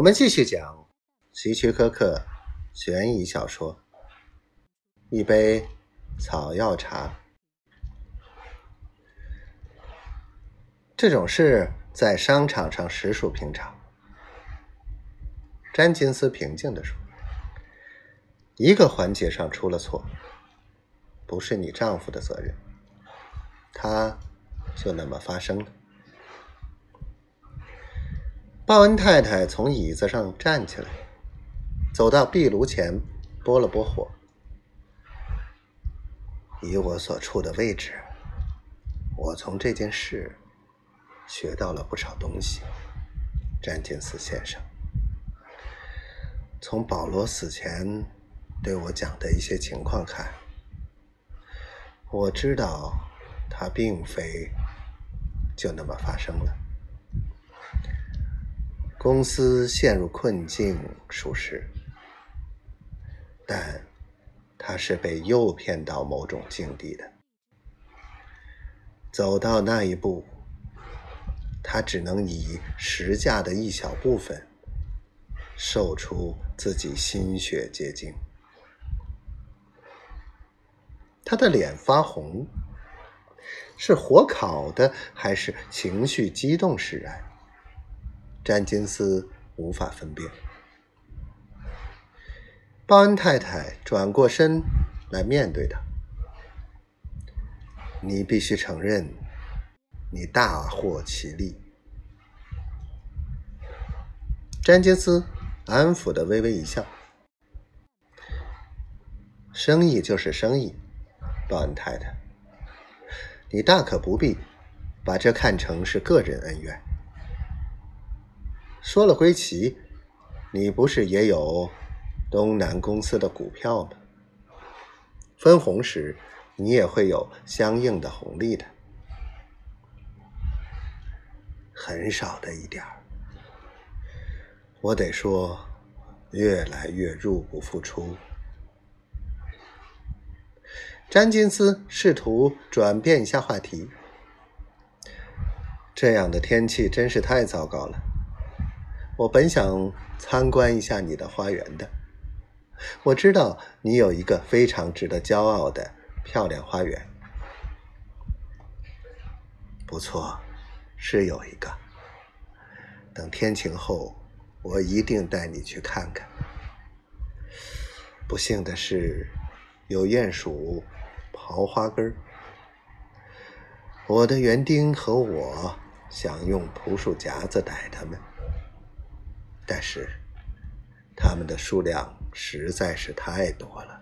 我们继续讲希区柯克悬疑小说《一杯草药茶》。这种事在商场上实属平常。詹金斯平静地说：“一个环节上出了错，不是你丈夫的责任，他就那么发生了。”鲍恩太太从椅子上站起来，走到壁炉前，拨了拨火。以我所处的位置，我从这件事学到了不少东西。詹金斯先生，从保罗死前对我讲的一些情况看，我知道他并非就那么发生了。公司陷入困境，属实，但他是被诱骗到某种境地的。走到那一步，他只能以实价的一小部分，售出自己心血结晶。他的脸发红，是火烤的，还是情绪激动使然？詹金斯无法分辨。鲍恩太太转过身来面对他：“你必须承认，你大获其利。”詹金斯安抚的微微一笑：“生意就是生意，鲍恩太太，你大可不必把这看成是个人恩怨。”说了归齐，你不是也有东南公司的股票吗？分红时，你也会有相应的红利的，很少的一点儿。我得说，越来越入不敷出。詹金斯试图转变一下话题。这样的天气真是太糟糕了。我本想参观一下你的花园的。我知道你有一个非常值得骄傲的漂亮花园。不错，是有一个。等天晴后，我一定带你去看看。不幸的是，有鼹鼠刨花根儿。我的园丁和我想用捕鼠夹子逮它们。但是，他们的数量实在是太多了。